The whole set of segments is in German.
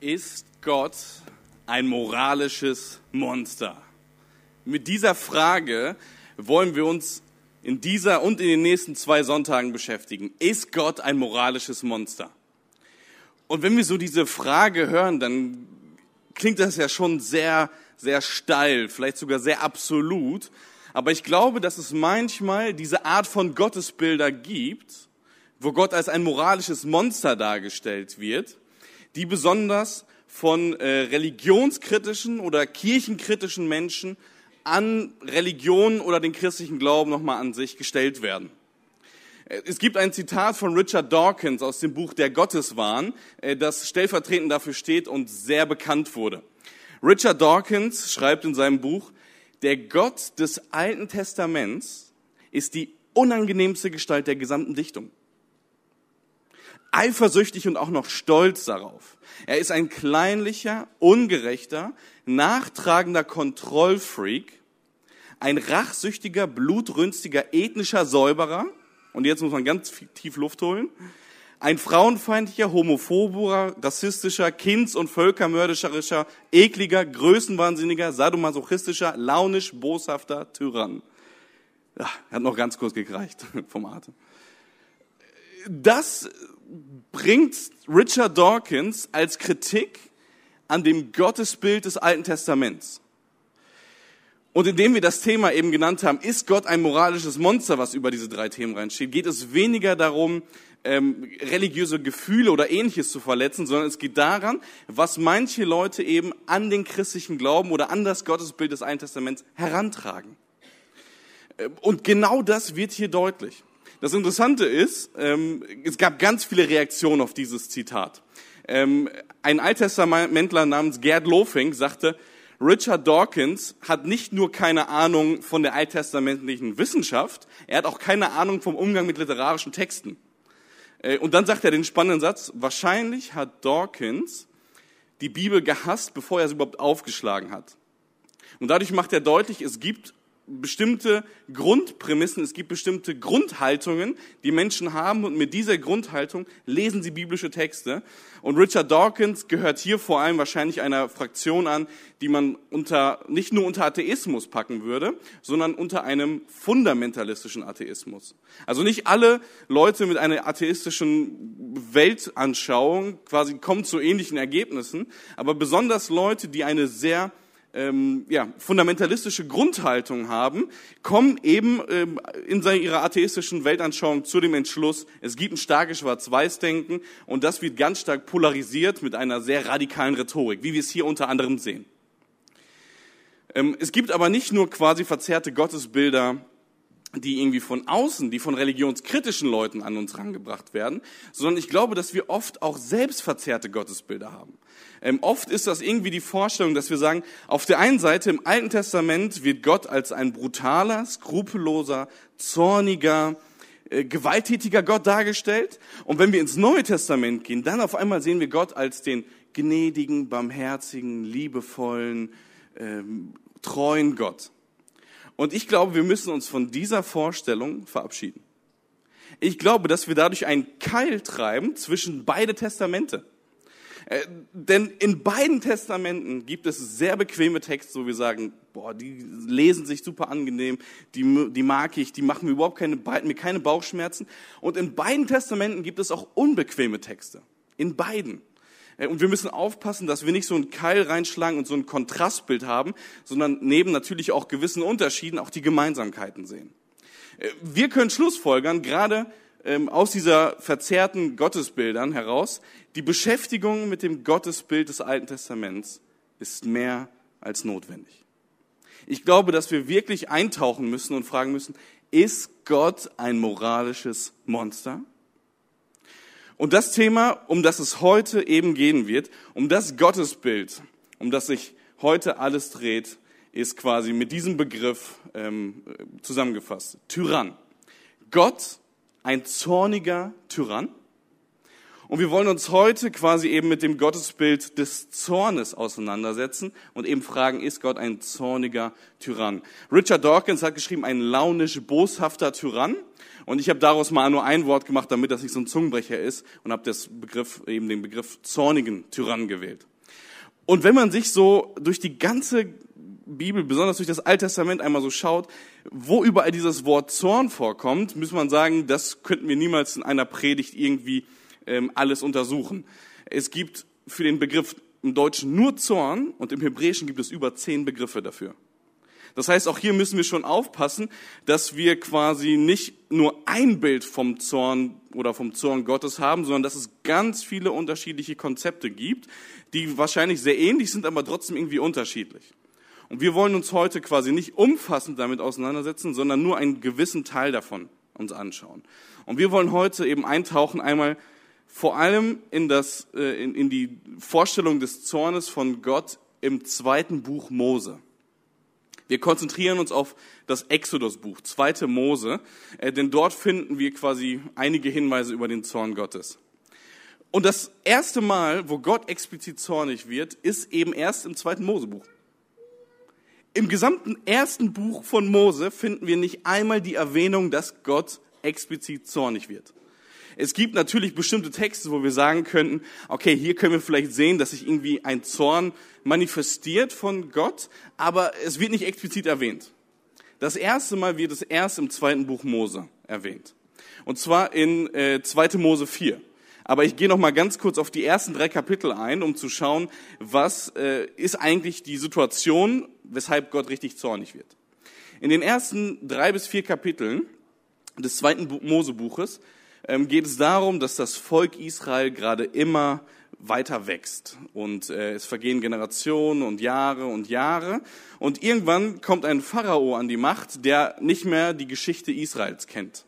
Ist Gott ein moralisches Monster? Mit dieser Frage wollen wir uns in dieser und in den nächsten zwei Sonntagen beschäftigen. Ist Gott ein moralisches Monster? Und wenn wir so diese Frage hören, dann klingt das ja schon sehr, sehr steil, vielleicht sogar sehr absolut. Aber ich glaube, dass es manchmal diese Art von Gottesbilder gibt, wo Gott als ein moralisches Monster dargestellt wird, die besonders von äh, religionskritischen oder kirchenkritischen Menschen an Religion oder den christlichen Glauben nochmal an sich gestellt werden. Äh, es gibt ein Zitat von Richard Dawkins aus dem Buch Der Gotteswahn, äh, das stellvertretend dafür steht und sehr bekannt wurde. Richard Dawkins schreibt in seinem Buch, der Gott des Alten Testaments ist die unangenehmste Gestalt der gesamten Dichtung eifersüchtig und auch noch stolz darauf. Er ist ein kleinlicher, ungerechter, nachtragender Kontrollfreak, ein rachsüchtiger, blutrünstiger, ethnischer Säuberer, und jetzt muss man ganz tief Luft holen, ein frauenfeindlicher, homophober, rassistischer, kinds- und völkermörderischer, ekliger, größenwahnsinniger, sadomasochistischer, launisch, boshafter Tyrann. Ja, hat noch ganz kurz gereicht vom Atem. Das bringt Richard Dawkins als Kritik an dem Gottesbild des Alten Testaments. Und indem wir das Thema eben genannt haben, ist Gott ein moralisches Monster, was über diese drei Themen reinsteht, geht es weniger darum, ähm, religiöse Gefühle oder ähnliches zu verletzen, sondern es geht daran, was manche Leute eben an den christlichen Glauben oder an das Gottesbild des Alten Testaments herantragen. Ähm, und genau das wird hier deutlich. Das Interessante ist, ähm, es gab ganz viele Reaktionen auf dieses Zitat. Ähm, ein Alttestamentler namens Gerd Lofing sagte, Richard Dawkins hat nicht nur keine Ahnung von der alttestamentlichen Wissenschaft, er hat auch keine Ahnung vom Umgang mit literarischen Texten. Äh, und dann sagt er den spannenden Satz, wahrscheinlich hat Dawkins die Bibel gehasst, bevor er sie überhaupt aufgeschlagen hat. Und dadurch macht er deutlich, es gibt bestimmte Grundprämissen, es gibt bestimmte Grundhaltungen, die Menschen haben und mit dieser Grundhaltung lesen sie biblische Texte. Und Richard Dawkins gehört hier vor allem wahrscheinlich einer Fraktion an, die man unter, nicht nur unter Atheismus packen würde, sondern unter einem fundamentalistischen Atheismus. Also nicht alle Leute mit einer atheistischen Weltanschauung quasi kommen zu ähnlichen Ergebnissen, aber besonders Leute, die eine sehr ähm, ja, fundamentalistische Grundhaltung haben, kommen eben ähm, in ihrer atheistischen Weltanschauung zu dem Entschluss, es gibt ein starkes Schwarz-Weiß-Denken und das wird ganz stark polarisiert mit einer sehr radikalen Rhetorik, wie wir es hier unter anderem sehen. Ähm, es gibt aber nicht nur quasi verzerrte Gottesbilder, die irgendwie von außen, die von religionskritischen Leuten an uns rangebracht werden, sondern ich glaube, dass wir oft auch selbst verzerrte Gottesbilder haben. Ähm, oft ist das irgendwie die Vorstellung, dass wir sagen, auf der einen Seite im Alten Testament wird Gott als ein brutaler, skrupelloser, zorniger, äh, gewalttätiger Gott dargestellt. Und wenn wir ins Neue Testament gehen, dann auf einmal sehen wir Gott als den gnädigen, barmherzigen, liebevollen, ähm, treuen Gott. Und ich glaube, wir müssen uns von dieser Vorstellung verabschieden. Ich glaube, dass wir dadurch einen Keil treiben zwischen beide Testamente. Äh, denn in beiden Testamenten gibt es sehr bequeme Texte, wo wir sagen, boah, die lesen sich super angenehm, die, die mag ich, die machen mir überhaupt keine, mir keine Bauchschmerzen. Und in beiden Testamenten gibt es auch unbequeme Texte. In beiden. Äh, und wir müssen aufpassen, dass wir nicht so einen Keil reinschlagen und so ein Kontrastbild haben, sondern neben natürlich auch gewissen Unterschieden auch die Gemeinsamkeiten sehen. Äh, wir können Schlussfolgern, gerade ähm, aus dieser verzerrten Gottesbildern heraus, die Beschäftigung mit dem Gottesbild des Alten Testaments ist mehr als notwendig. Ich glaube, dass wir wirklich eintauchen müssen und fragen müssen, ist Gott ein moralisches Monster? Und das Thema, um das es heute eben gehen wird, um das Gottesbild, um das sich heute alles dreht, ist quasi mit diesem Begriff ähm, zusammengefasst. Tyrann. Gott ein zorniger Tyrann. Und wir wollen uns heute quasi eben mit dem Gottesbild des Zornes auseinandersetzen und eben fragen, ist Gott ein zorniger Tyrann? Richard Dawkins hat geschrieben, ein launisch boshafter Tyrann. Und ich habe daraus mal nur ein Wort gemacht, damit das nicht so ein Zungenbrecher ist und habe das Begriff, eben den Begriff zornigen Tyrann gewählt. Und wenn man sich so durch die ganze Bibel, besonders durch das Alte Testament einmal so schaut, wo überall dieses Wort Zorn vorkommt, muss man sagen, das könnten wir niemals in einer Predigt irgendwie alles untersuchen. Es gibt für den Begriff im Deutschen nur Zorn und im Hebräischen gibt es über zehn Begriffe dafür. Das heißt, auch hier müssen wir schon aufpassen, dass wir quasi nicht nur ein Bild vom Zorn oder vom Zorn Gottes haben, sondern dass es ganz viele unterschiedliche Konzepte gibt, die wahrscheinlich sehr ähnlich sind, aber trotzdem irgendwie unterschiedlich. Und wir wollen uns heute quasi nicht umfassend damit auseinandersetzen, sondern nur einen gewissen Teil davon uns anschauen. Und wir wollen heute eben eintauchen einmal vor allem in, das, äh, in, in die Vorstellung des Zornes von Gott im zweiten Buch Mose. Wir konzentrieren uns auf das Exodus-Buch, zweite Mose, äh, denn dort finden wir quasi einige Hinweise über den Zorn Gottes. Und das erste Mal, wo Gott explizit zornig wird, ist eben erst im zweiten Mosebuch. Im gesamten ersten Buch von Mose finden wir nicht einmal die Erwähnung, dass Gott explizit zornig wird. Es gibt natürlich bestimmte Texte, wo wir sagen könnten, okay, hier können wir vielleicht sehen, dass sich irgendwie ein Zorn manifestiert von Gott, aber es wird nicht explizit erwähnt. Das erste Mal wird es erst im zweiten Buch Mose erwähnt. Und zwar in äh, 2. Mose 4. Aber ich gehe noch mal ganz kurz auf die ersten drei Kapitel ein, um zu schauen, was äh, ist eigentlich die Situation, weshalb Gott richtig zornig wird. In den ersten drei bis vier Kapiteln des zweiten Mosebuches geht es darum, dass das Volk Israel gerade immer weiter wächst und äh, es vergehen Generationen und Jahre und Jahre und irgendwann kommt ein Pharao an die Macht, der nicht mehr die Geschichte Israels kennt.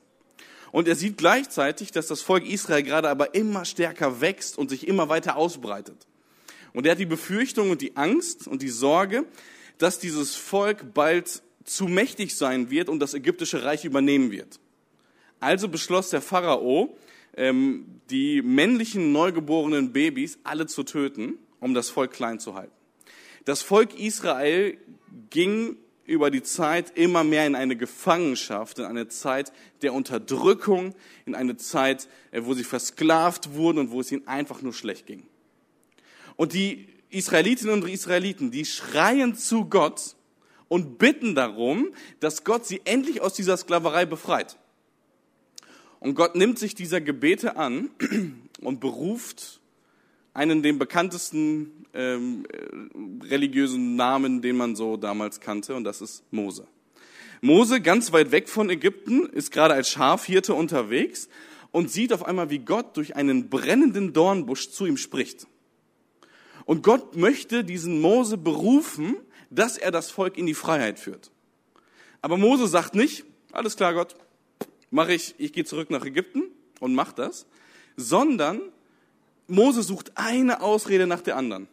Und er sieht gleichzeitig, dass das Volk Israel gerade aber immer stärker wächst und sich immer weiter ausbreitet. Und er hat die Befürchtung und die Angst und die Sorge, dass dieses Volk bald zu mächtig sein wird und das ägyptische Reich übernehmen wird. Also beschloss der Pharao, ähm, die männlichen neugeborenen Babys alle zu töten, um das Volk klein zu halten. Das Volk Israel ging über die Zeit immer mehr in eine Gefangenschaft, in eine Zeit der Unterdrückung, in eine Zeit, äh, wo sie versklavt wurden und wo es ihnen einfach nur schlecht ging. Und die Israelitinnen und Israeliten, die schreien zu Gott und bitten darum, dass Gott sie endlich aus dieser Sklaverei befreit. Und Gott nimmt sich dieser Gebete an und beruft einen den bekanntesten ähm, äh, religiösen Namen, den man so damals kannte, und das ist Mose. Mose, ganz weit weg von Ägypten, ist gerade als Schafhirte unterwegs und sieht auf einmal, wie Gott durch einen brennenden Dornbusch zu ihm spricht. Und Gott möchte diesen Mose berufen, dass er das Volk in die Freiheit führt. Aber Mose sagt nicht, alles klar, Gott, mache ich, ich gehe zurück nach Ägypten und mach das, sondern Mose sucht eine Ausrede nach der anderen.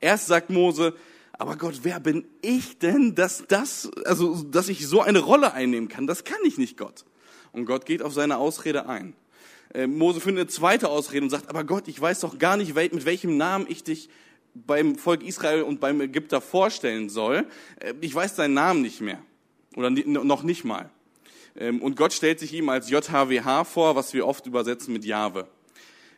Erst sagt Mose, aber Gott, wer bin ich denn, dass das, also, dass ich so eine Rolle einnehmen kann? Das kann ich nicht, Gott. Und Gott geht auf seine Ausrede ein. Äh, Mose findet eine zweite Ausrede und sagt, aber Gott, ich weiß doch gar nicht, mit welchem Namen ich dich beim Volk Israel und beim Ägypter vorstellen soll. Äh, ich weiß deinen Namen nicht mehr. Oder noch nicht mal. Ähm, und Gott stellt sich ihm als JHWH vor, was wir oft übersetzen mit Jahwe.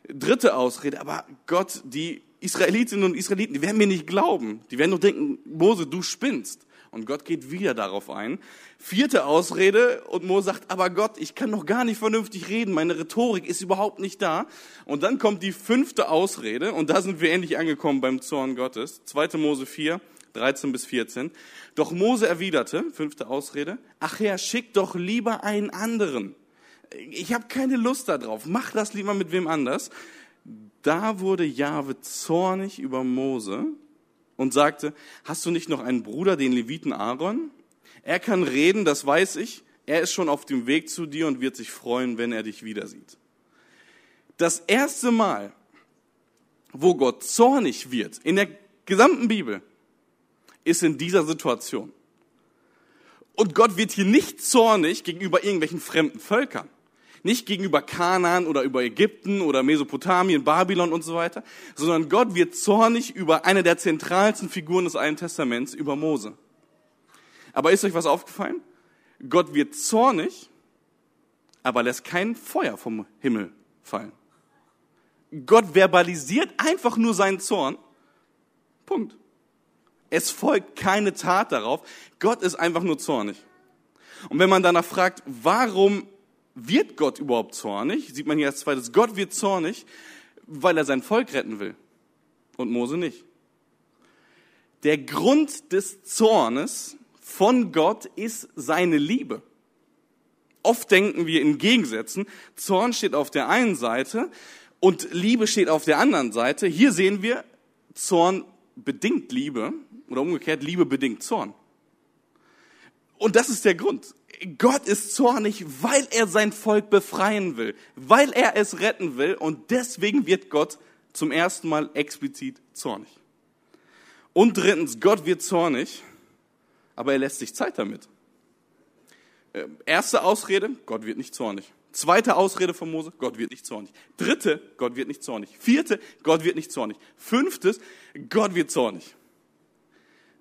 Dritte Ausrede, aber Gott, die Israelitinnen und Israeliten, die werden mir nicht glauben. Die werden nur denken, Mose, du spinnst. Und Gott geht wieder darauf ein. Vierte Ausrede und Mose sagt, aber Gott, ich kann noch gar nicht vernünftig reden, meine Rhetorik ist überhaupt nicht da. Und dann kommt die fünfte Ausrede und da sind wir endlich angekommen beim Zorn Gottes. 2. Mose 4, 13 bis 14. Doch Mose erwiderte, fünfte Ausrede, ach Herr, schick doch lieber einen anderen. Ich habe keine Lust darauf, mach das lieber mit wem anders. Da wurde Jahwe zornig über Mose und sagte, hast du nicht noch einen Bruder, den Leviten Aaron? Er kann reden, das weiß ich. Er ist schon auf dem Weg zu dir und wird sich freuen, wenn er dich wieder sieht. Das erste Mal, wo Gott zornig wird in der gesamten Bibel, ist in dieser Situation. Und Gott wird hier nicht zornig gegenüber irgendwelchen fremden Völkern. Nicht gegenüber Kanaan oder über Ägypten oder Mesopotamien, Babylon und so weiter, sondern Gott wird zornig über eine der zentralsten Figuren des Alten Testaments, über Mose. Aber ist euch was aufgefallen? Gott wird zornig, aber lässt kein Feuer vom Himmel fallen. Gott verbalisiert einfach nur seinen Zorn. Punkt. Es folgt keine Tat darauf. Gott ist einfach nur zornig. Und wenn man danach fragt, warum wird Gott überhaupt zornig, sieht man hier als zweites, Gott wird zornig, weil er sein Volk retten will und Mose nicht. Der Grund des Zornes von Gott ist seine Liebe. Oft denken wir in Gegensätzen. Zorn steht auf der einen Seite und Liebe steht auf der anderen Seite. Hier sehen wir, Zorn bedingt Liebe oder umgekehrt, Liebe bedingt Zorn. Und das ist der Grund. Gott ist zornig, weil er sein Volk befreien will, weil er es retten will und deswegen wird Gott zum ersten Mal explizit zornig. Und drittens, Gott wird zornig, aber er lässt sich Zeit damit. Äh, erste Ausrede, Gott wird nicht zornig. Zweite Ausrede von Mose, Gott wird nicht zornig. Dritte, Gott wird nicht zornig. Vierte, Gott wird nicht zornig. Fünftes, Gott wird zornig.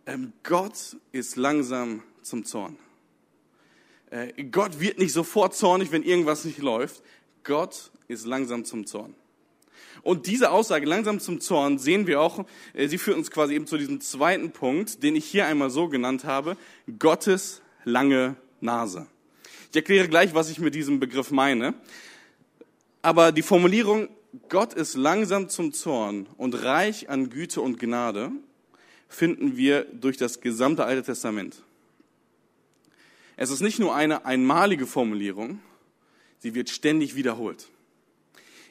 Ähm, Gott ist langsam zum Zorn. Äh, Gott wird nicht sofort zornig, wenn irgendwas nicht läuft. Gott ist langsam zum Zorn. Und diese Aussage, langsam zum Zorn, sehen wir auch, äh, sie führt uns quasi eben zu diesem zweiten Punkt, den ich hier einmal so genannt habe, Gottes lange Nase. Ich erkläre gleich, was ich mit diesem Begriff meine. Aber die Formulierung, Gott ist langsam zum Zorn und reich an Güte und Gnade, finden wir durch das gesamte Alte Testament. Es ist nicht nur eine einmalige Formulierung, sie wird ständig wiederholt.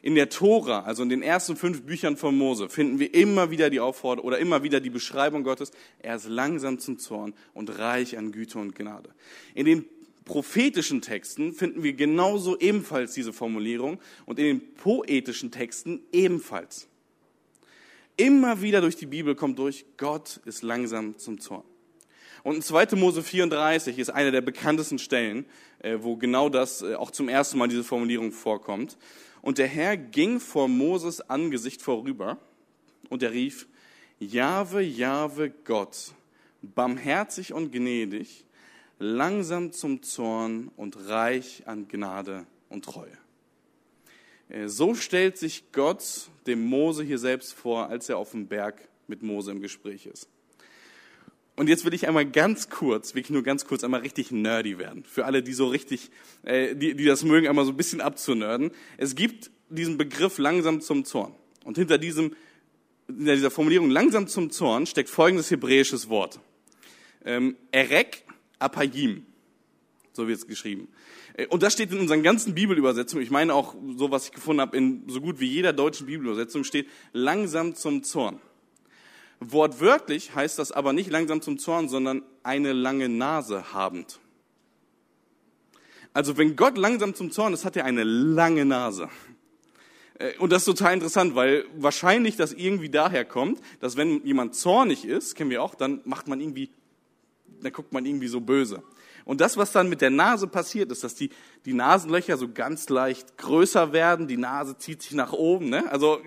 In der Tora, also in den ersten fünf Büchern von Mose, finden wir immer wieder die Aufforderung oder immer wieder die Beschreibung Gottes, er ist langsam zum Zorn und reich an Güte und Gnade. In den prophetischen Texten finden wir genauso ebenfalls diese Formulierung und in den poetischen Texten ebenfalls. Immer wieder durch die Bibel kommt durch, Gott ist langsam zum Zorn. Und in 2. Mose 34 ist eine der bekanntesten Stellen, äh, wo genau das äh, auch zum ersten Mal diese Formulierung vorkommt. Und der Herr ging vor Moses Angesicht vorüber und er rief, Jahwe, Jahwe Gott, barmherzig und gnädig, langsam zum Zorn und reich an Gnade und Treue. Äh, so stellt sich Gott dem Mose hier selbst vor, als er auf dem Berg mit Mose im Gespräch ist. Und jetzt will ich einmal ganz kurz, wirklich nur ganz kurz, einmal richtig nerdy werden. Für alle, die so richtig, äh, die, die das mögen, einmal so ein bisschen abzunörden. Es gibt diesen Begriff langsam zum Zorn. Und hinter diesem, hinter dieser Formulierung langsam zum Zorn steckt folgendes hebräisches Wort. Ähm, Erek apayim. So wird es geschrieben. Äh, und das steht in unseren ganzen Bibelübersetzungen. Ich meine auch so, was ich gefunden habe, in so gut wie jeder deutschen Bibelübersetzung steht langsam zum Zorn. Wortwörtlich heißt das aber nicht langsam zum Zorn, sondern eine lange Nase habend. Also wenn Gott langsam zum Zorn ist, hat er eine lange Nase. Äh, und das ist total interessant, weil wahrscheinlich das irgendwie daher kommt, dass wenn jemand zornig ist, kennen wir auch, dann macht man irgendwie, dann guckt man irgendwie so böse. Und das, was dann mit der Nase passiert, ist, dass die, die Nasenlöcher so ganz leicht größer werden, die Nase zieht sich nach oben. Ne? Also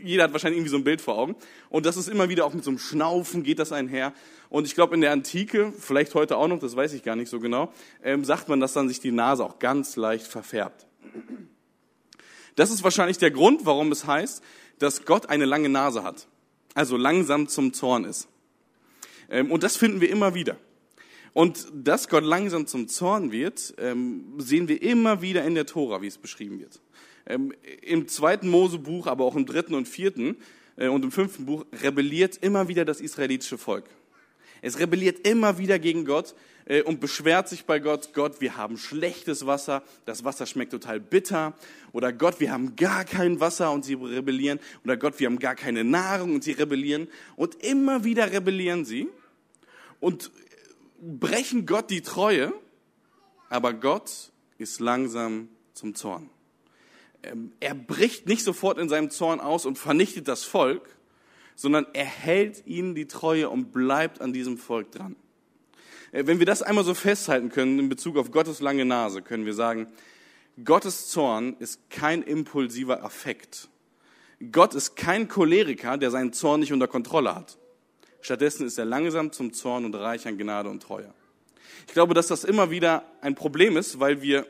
jeder hat wahrscheinlich irgendwie so ein Bild vor Augen. Und das ist immer wieder auch mit so einem Schnaufen geht das einher. Und ich glaube, in der Antike, vielleicht heute auch noch, das weiß ich gar nicht so genau, ähm, sagt man, dass dann sich die Nase auch ganz leicht verfärbt. Das ist wahrscheinlich der Grund, warum es heißt, dass Gott eine lange Nase hat. Also langsam zum Zorn ist. Ähm, und das finden wir immer wieder. Und dass Gott langsam zum Zorn wird, ähm, sehen wir immer wieder in der Tora, wie es beschrieben wird. Ähm, Im zweiten Mosebuch, aber auch im dritten und vierten äh, und im fünften Buch rebelliert immer wieder das israelitische Volk. Es rebelliert immer wieder gegen Gott äh, und beschwert sich bei Gott, Gott, wir haben schlechtes Wasser, das Wasser schmeckt total bitter. Oder Gott, wir haben gar kein Wasser und sie rebellieren. Oder Gott, wir haben gar keine Nahrung und sie rebellieren. Und immer wieder rebellieren sie. Und brechen Gott die Treue, aber Gott ist langsam zum Zorn. Ähm, er bricht nicht sofort in seinem Zorn aus und vernichtet das Volk, sondern er hält ihnen die Treue und bleibt an diesem Volk dran. Äh, wenn wir das einmal so festhalten können in Bezug auf Gottes lange Nase, können wir sagen, Gottes Zorn ist kein impulsiver Affekt. Gott ist kein Choleriker, der seinen Zorn nicht unter Kontrolle hat. Stattdessen ist er langsam zum Zorn und reich an Gnade und Treue. Ich glaube, dass das immer wieder ein Problem ist, weil wir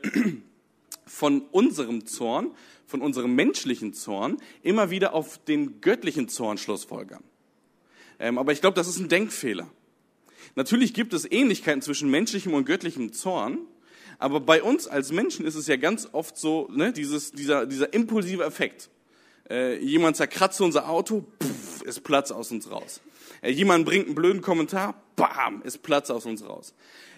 von unserem Zorn, von unserem menschlichen Zorn, immer wieder auf den göttlichen Zorn schlussfolgern. Ähm, aber ich glaube, das ist ein Denkfehler. Natürlich gibt es Ähnlichkeiten zwischen menschlichem und göttlichem Zorn, aber bei uns als Menschen ist es ja ganz oft so, ne, dieses, dieser, dieser impulsive Effekt. Äh, jemand zerkratzt unser Auto, pff, ist Platz aus uns raus. Äh, jemand bringt einen blöden Kommentar, bam, ist Platz aus uns raus.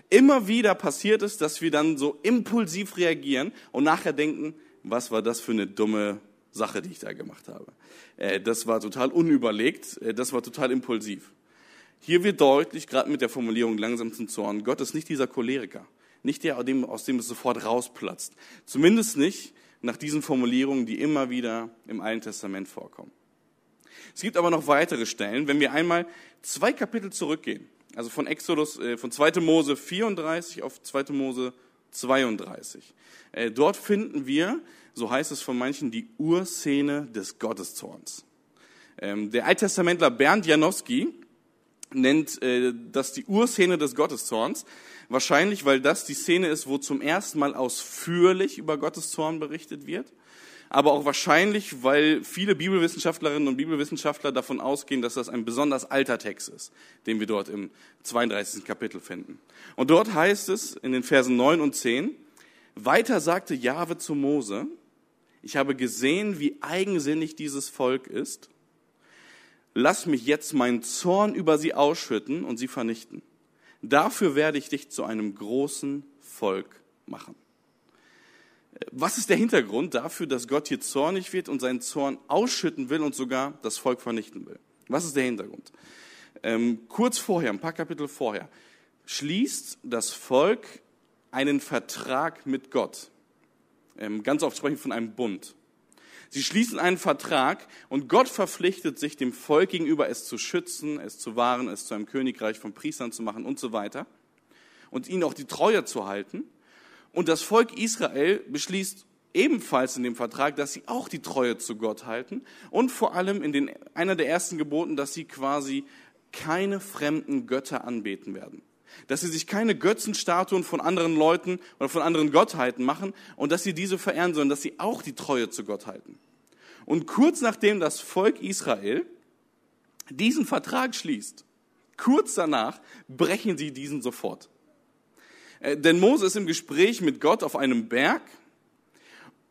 Immer wieder passiert es, dass wir dann so impulsiv reagieren und nachher denken, was war das für eine dumme Sache, die ich da gemacht habe. Äh, das war total unüberlegt, äh, das war total impulsiv. Hier wird deutlich, gerade mit der Formulierung langsam zum Zorn, Gott ist nicht dieser Choleriker, nicht der, aus dem es sofort rausplatzt. Zumindest nicht nach diesen Formulierungen, die immer wieder im Alten Testament vorkommen. Es gibt aber noch weitere Stellen, wenn wir einmal zwei Kapitel zurückgehen, also von Exodus, äh, von 2. Mose 34 auf 2. Mose 32. Dort finden wir, so heißt es von manchen, die Urszene des Gotteszorns. Ähm, der Alttestamentler Bernd Janowski nennt äh, das die Urszene des Gotteszorns. Wahrscheinlich, weil das die Szene ist, wo zum ersten Mal ausführlich über Gottes Zorn berichtet wird. Aber auch wahrscheinlich, weil viele Bibelwissenschaftlerinnen und Bibelwissenschaftler davon ausgehen, dass das ein besonders alter Text ist, den wir dort im 32. Kapitel finden. Und dort heißt es in den Versen 9 und 10, weiter sagte Jahwe zu Mose, ich habe gesehen, wie eigensinnig dieses Volk ist lass mich jetzt meinen Zorn über sie ausschütten und sie vernichten. Dafür werde ich dich zu einem großen Volk machen. Was ist der Hintergrund dafür, dass Gott hier zornig wird und seinen Zorn ausschütten will und sogar das Volk vernichten will? Was ist der Hintergrund? Ähm, kurz vorher, ein paar Kapitel vorher, schließt das Volk einen Vertrag mit Gott. Ähm, ganz oft sprechen wir von einem Bund. Sie schließen einen Vertrag und Gott verpflichtet sich dem Volk gegenüber, es zu schützen, es zu wahren, es zu einem Königreich von Priestern zu machen und so weiter und ihnen auch die Treue zu halten. Und das Volk Israel beschließt ebenfalls in dem Vertrag, dass sie auch die Treue zu Gott halten und vor allem in den, einer der ersten Geboten, dass sie quasi keine fremden Götter anbeten werden dass sie sich keine Götzenstatuen von anderen Leuten oder von anderen Gottheiten machen und dass sie diese verehren, sondern dass sie auch die Treue zu Gott halten. Und kurz nachdem das Volk Israel diesen Vertrag schließt, kurz danach brechen sie diesen sofort. Äh, denn Mose ist im Gespräch mit Gott auf einem Berg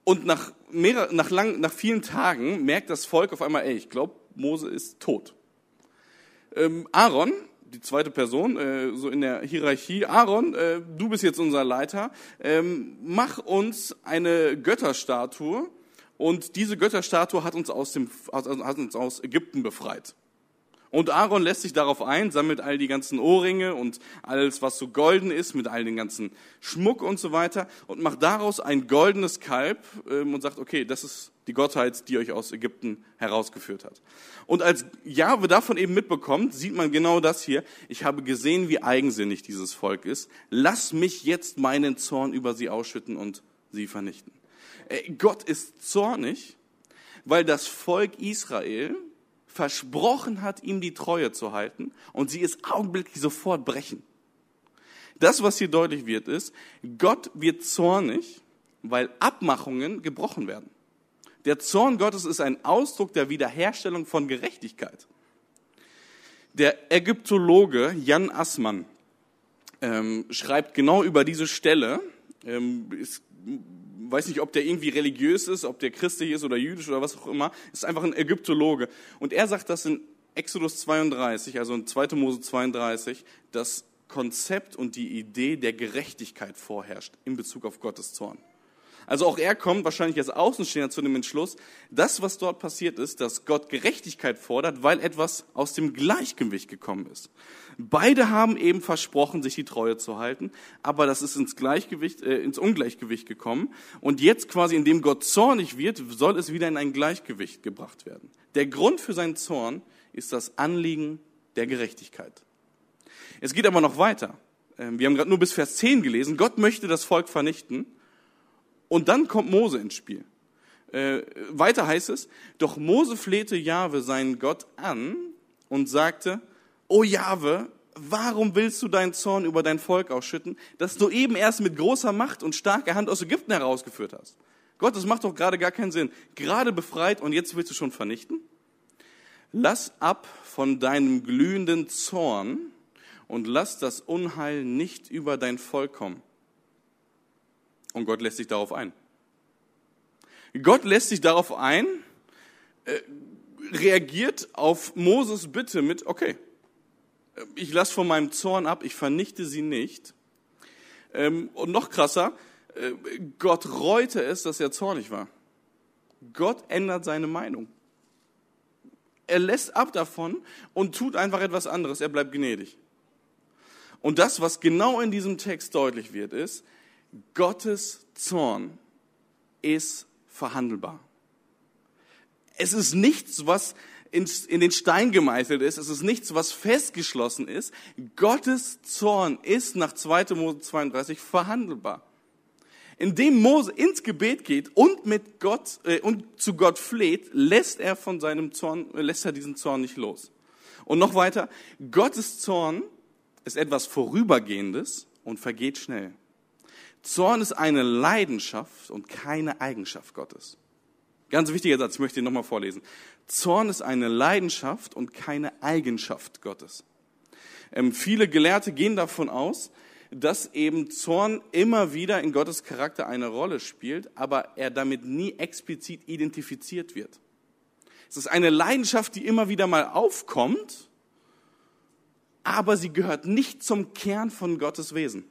und nach, mehrere, nach, lang, nach vielen Tagen merkt das Volk auf einmal, ey, ich glaube, Mose ist tot. Ähm, Aaron die zweite Person, äh, so in der Hierarchie, Aaron, äh, du bist jetzt unser Leiter, ähm, mach uns eine Götterstatue und diese Götterstatue hat uns aus, dem, hat uns aus Ägypten befreit. Und Aaron lässt sich darauf ein, sammelt all die ganzen Ohrringe und alles, was so golden ist, mit all den ganzen Schmuck und so weiter und macht daraus ein goldenes Kalb ähm, und sagt, okay, das ist die Gottheit, die euch aus Ägypten herausgeführt hat. Und als Jahwe davon eben mitbekommt, sieht man genau das hier. Ich habe gesehen, wie eigensinnig dieses Volk ist. Lass mich jetzt meinen Zorn über sie ausschütten und sie vernichten. Äh, Gott ist zornig, weil das Volk Israel versprochen hat, ihm die Treue zu halten und sie es augenblicklich sofort brechen. Das, was hier deutlich wird, ist, Gott wird zornig, weil Abmachungen gebrochen werden. Der Zorn Gottes ist ein Ausdruck der Wiederherstellung von Gerechtigkeit. Der Ägyptologe Jan Assmann ähm, schreibt genau über diese Stelle, ähm, ist weiß nicht, ob der irgendwie religiös ist, ob der christlich ist oder jüdisch oder was auch immer, ist einfach ein Ägyptologe. Und er sagt, dass in Exodus 32, also in 2. Mose 32, das Konzept und die Idee der Gerechtigkeit vorherrscht in Bezug auf Gottes Zorn. Also auch er kommt wahrscheinlich als Außenstehender zu dem Entschluss, das, was dort passiert ist, dass Gott Gerechtigkeit fordert, weil etwas aus dem Gleichgewicht gekommen ist. Beide haben eben versprochen, sich die Treue zu halten, aber das ist ins Gleichgewicht, äh, ins Ungleichgewicht gekommen. Und jetzt quasi, indem Gott zornig wird, soll es wieder in ein Gleichgewicht gebracht werden. Der Grund für seinen Zorn ist das Anliegen der Gerechtigkeit. Es geht aber noch weiter. Ähm, wir haben gerade nur bis Vers 10 gelesen. Gott möchte das Volk vernichten. Und dann kommt Mose ins Spiel. Äh, weiter heißt es, doch Mose flehte Jahwe seinen Gott an und sagte, O Jahwe, warum willst du deinen Zorn über dein Volk ausschütten, das du eben erst mit großer Macht und starker Hand aus Ägypten herausgeführt hast? Gott, das macht doch gerade gar keinen Sinn. Gerade befreit und jetzt willst du schon vernichten? Lass ab von deinem glühenden Zorn und lass das Unheil nicht über dein Volk kommen. Und Gott lässt sich darauf ein. Gott lässt sich darauf ein, äh, reagiert auf Moses Bitte mit, okay, ich lasse von meinem Zorn ab, ich vernichte sie nicht. Ähm, und noch krasser, äh, Gott reute es, dass er zornig war. Gott ändert seine Meinung. Er lässt ab davon und tut einfach etwas anderes. Er bleibt gnädig. Und das, was genau in diesem Text deutlich wird, ist, Gottes Zorn ist verhandelbar. Es ist nichts, was in, den Stein gemeißelt ist. Es ist nichts, was festgeschlossen ist. Gottes Zorn ist nach 2. Mose 32 verhandelbar. Indem Mose ins Gebet geht und mit Gott äh, und zu Gott fleht, lässt er von seinem Zorn, äh, lässt er diesen Zorn nicht los. Und noch weiter, Gottes Zorn ist etwas Vorübergehendes und vergeht schnell. Zorn ist eine Leidenschaft und keine Eigenschaft Gottes. Ganz wichtiger Satz, ich möchte ihn nochmal vorlesen. Zorn ist eine Leidenschaft und keine Eigenschaft Gottes. Ähm, viele Gelehrte gehen davon aus, dass eben Zorn immer wieder in Gottes Charakter eine Rolle spielt, aber er damit nie explizit identifiziert wird. Es ist eine Leidenschaft, die immer wieder mal aufkommt, aber sie gehört nicht zum Kern von Gottes Wesen.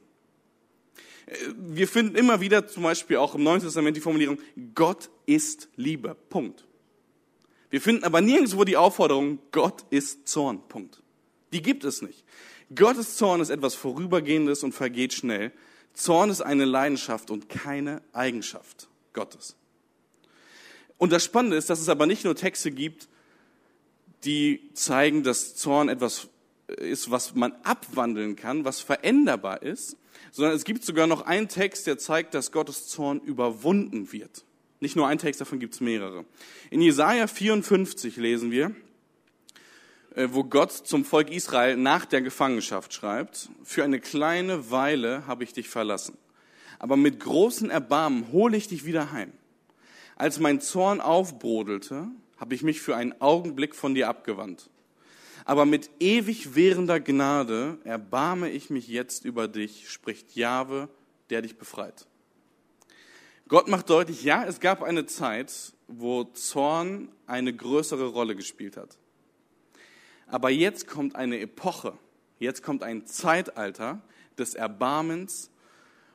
Wir finden immer wieder zum Beispiel auch im Neuen Testament die Formulierung, Gott ist Liebe. Punkt. Wir finden aber nirgendwo die Aufforderung, Gott ist Zorn. Punkt. Die gibt es nicht. Gottes Zorn ist etwas Vorübergehendes und vergeht schnell. Zorn ist eine Leidenschaft und keine Eigenschaft Gottes. Und das Spannende ist, dass es aber nicht nur Texte gibt, die zeigen, dass Zorn etwas ist, was man abwandeln kann, was veränderbar ist, sondern es gibt sogar noch einen Text, der zeigt, dass Gottes Zorn überwunden wird. Nicht nur ein Text, davon gibt es mehrere. In Jesaja 54 lesen wir, äh, wo Gott zum Volk Israel nach der Gefangenschaft schreibt, für eine kleine Weile habe ich dich verlassen, aber mit großen Erbarmen hole ich dich wieder heim. Als mein Zorn aufbrodelte, habe ich mich für einen Augenblick von dir abgewandt. Aber mit ewig währender Gnade erbarme ich mich jetzt über dich, spricht Jahwe, der dich befreit. Gott macht deutlich, ja, es gab eine Zeit, wo Zorn eine größere Rolle gespielt hat. Aber jetzt kommt eine Epoche, jetzt kommt ein Zeitalter des Erbarmens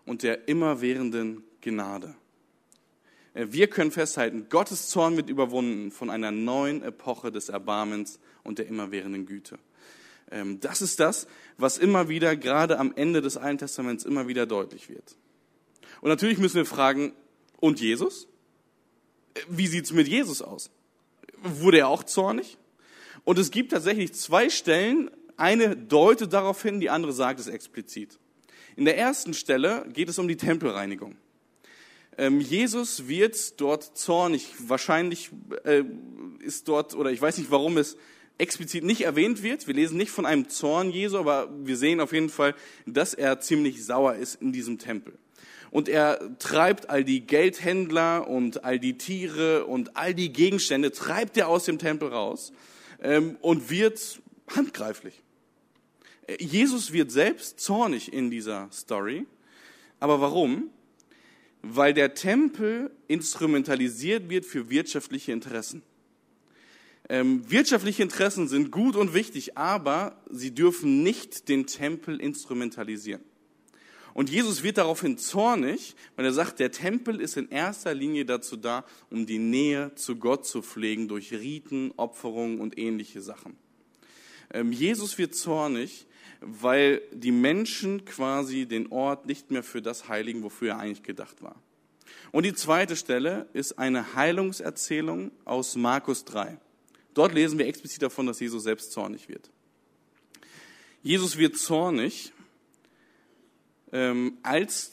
und der immerwährenden Gnade. Äh, wir können festhalten, Gottes Zorn wird überwunden von einer neuen Epoche des Erbarmens und der immerwährenden Güte. Ähm, das ist das, was immer wieder, gerade am Ende des Alten Testaments, immer wieder deutlich wird. Und natürlich müssen wir fragen, und Jesus? Wie sieht's mit Jesus aus? Wurde er auch zornig? Und es gibt tatsächlich zwei Stellen. Eine deutet darauf hin, die andere sagt es explizit. In der ersten Stelle geht es um die Tempelreinigung. Ähm, Jesus wird dort zornig. Wahrscheinlich äh, ist dort, oder ich weiß nicht, warum es explizit nicht erwähnt wird. Wir lesen nicht von einem Zorn Jesu, aber wir sehen auf jeden Fall, dass er ziemlich sauer ist in diesem Tempel und er treibt all die Geldhändler und all die Tiere und all die Gegenstände, treibt er aus dem Tempel raus ähm, und wird handgreiflich. Jesus wird selbst zornig in dieser Story. Aber warum? Weil der Tempel instrumentalisiert wird für wirtschaftliche Interessen. Ähm, wirtschaftliche Interessen sind gut und wichtig, aber sie dürfen nicht den Tempel instrumentalisieren. Und Jesus wird daraufhin zornig, weil er sagt, der Tempel ist in erster Linie dazu da, um die Nähe zu Gott zu pflegen durch Riten, Opferungen und ähnliche Sachen. Ähm, Jesus wird zornig, weil die Menschen quasi den Ort nicht mehr für das heiligen, wofür er eigentlich gedacht war. Und die zweite Stelle ist eine Heilungserzählung aus Markus 3. Dort lesen wir explizit davon, dass Jesus selbst zornig wird. Jesus wird zornig, ähm, als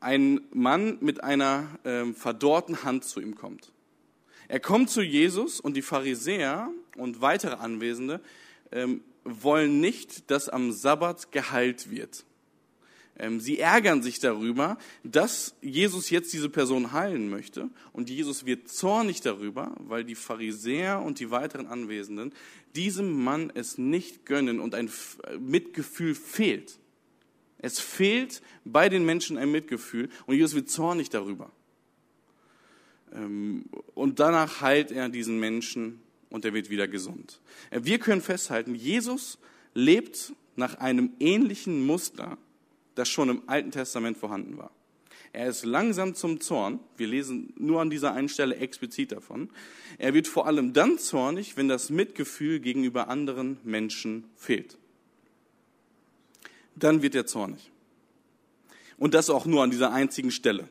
ein Mann mit einer ähm, verdorrten Hand zu ihm kommt. Er kommt zu Jesus und die Pharisäer und weitere Anwesende ähm, wollen nicht, dass am Sabbat geheilt wird. Ähm, sie ärgern sich darüber, dass Jesus jetzt diese Person heilen möchte. Und Jesus wird zornig darüber, weil die Pharisäer und die weiteren Anwesenden diesem Mann es nicht gönnen und ein Mitgefühl fehlt. Es fehlt bei den Menschen ein Mitgefühl und Jesus wird zornig darüber. Ähm, und danach heilt er diesen Menschen und er wird wieder gesund. Wir können festhalten, Jesus lebt nach einem ähnlichen Muster, das schon im Alten Testament vorhanden war. Er ist langsam zum Zorn. Wir lesen nur an dieser einen Stelle explizit davon. Er wird vor allem dann zornig, wenn das Mitgefühl gegenüber anderen Menschen fehlt dann wird er zornig. Und das auch nur an dieser einzigen Stelle.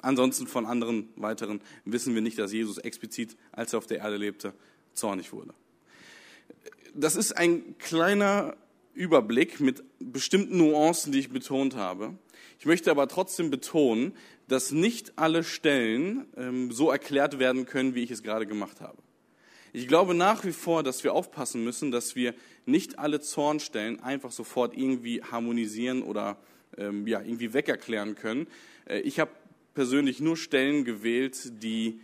Ansonsten von anderen weiteren wissen wir nicht, dass Jesus explizit, als er auf der Erde lebte, zornig wurde. Das ist ein kleiner Überblick mit bestimmten Nuancen, die ich betont habe. Ich möchte aber trotzdem betonen, dass nicht alle Stellen ähm, so erklärt werden können, wie ich es gerade gemacht habe. Ich glaube nach wie vor, dass wir aufpassen müssen, dass wir nicht alle Zornstellen einfach sofort irgendwie harmonisieren oder ähm, ja, irgendwie wegerklären können. Äh, ich habe persönlich nur Stellen gewählt, die,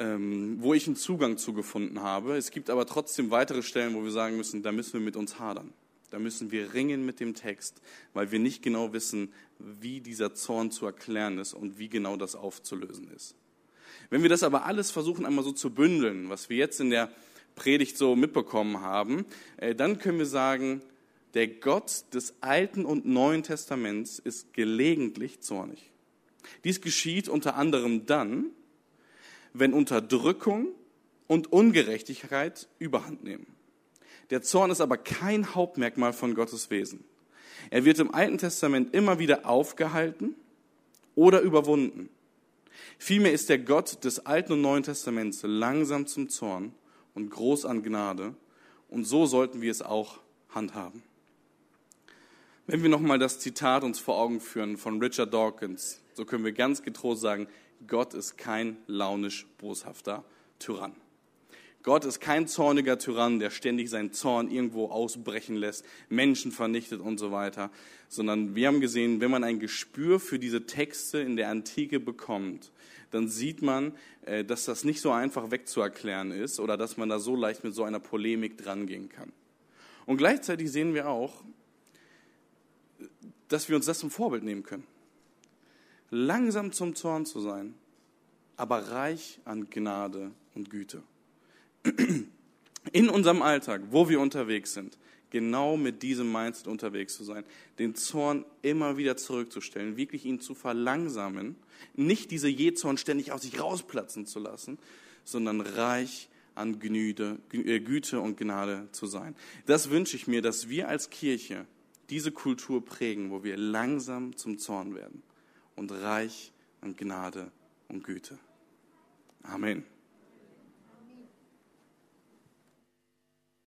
ähm, wo ich einen Zugang zu gefunden habe. Es gibt aber trotzdem weitere Stellen, wo wir sagen müssen, da müssen wir mit uns hadern. Da müssen wir ringen mit dem Text, weil wir nicht genau wissen, wie dieser Zorn zu erklären ist und wie genau das aufzulösen ist. Wenn wir das aber alles versuchen einmal so zu bündeln, was wir jetzt in der Predigt so mitbekommen haben, äh, dann können wir sagen, der Gott des Alten und Neuen Testaments ist gelegentlich zornig. Dies geschieht unter anderem dann, wenn Unterdrückung und Ungerechtigkeit überhand nehmen. Der Zorn ist aber kein Hauptmerkmal von Gottes Wesen. Er wird im Alten Testament immer wieder aufgehalten oder überwunden. Vielmehr ist der Gott des Alten und Neuen Testaments langsam zum Zorn und groß an Gnade. Und so sollten wir es auch handhaben. Wenn wir nochmal das Zitat uns vor Augen führen von Richard Dawkins, so können wir ganz getrost sagen, Gott ist kein launisch boshafter Tyrann. Gott ist kein zorniger Tyrann, der ständig seinen Zorn irgendwo ausbrechen lässt, Menschen vernichtet und so weiter, sondern wir haben gesehen, wenn man ein Gespür für diese Texte in der Antike bekommt, dann sieht man, äh, dass das nicht so einfach wegzuerklären ist oder dass man da so leicht mit so einer Polemik drangehen kann. Und gleichzeitig sehen wir auch, dass wir uns das zum Vorbild nehmen können. Langsam zum Zorn zu sein, aber reich an Gnade und Güte in unserem Alltag, wo wir unterwegs sind, genau mit diesem Mindset unterwegs zu sein, den Zorn immer wieder zurückzustellen, wirklich ihn zu verlangsamen, nicht diese Jezorn ständig aus sich rausplatzen zu lassen, sondern reich an Gnüde, äh, Güte und Gnade zu sein. Das wünsche ich mir, dass wir als Kirche diese Kultur prägen, wo wir langsam zum Zorn werden und reich an Gnade und Güte. Amen.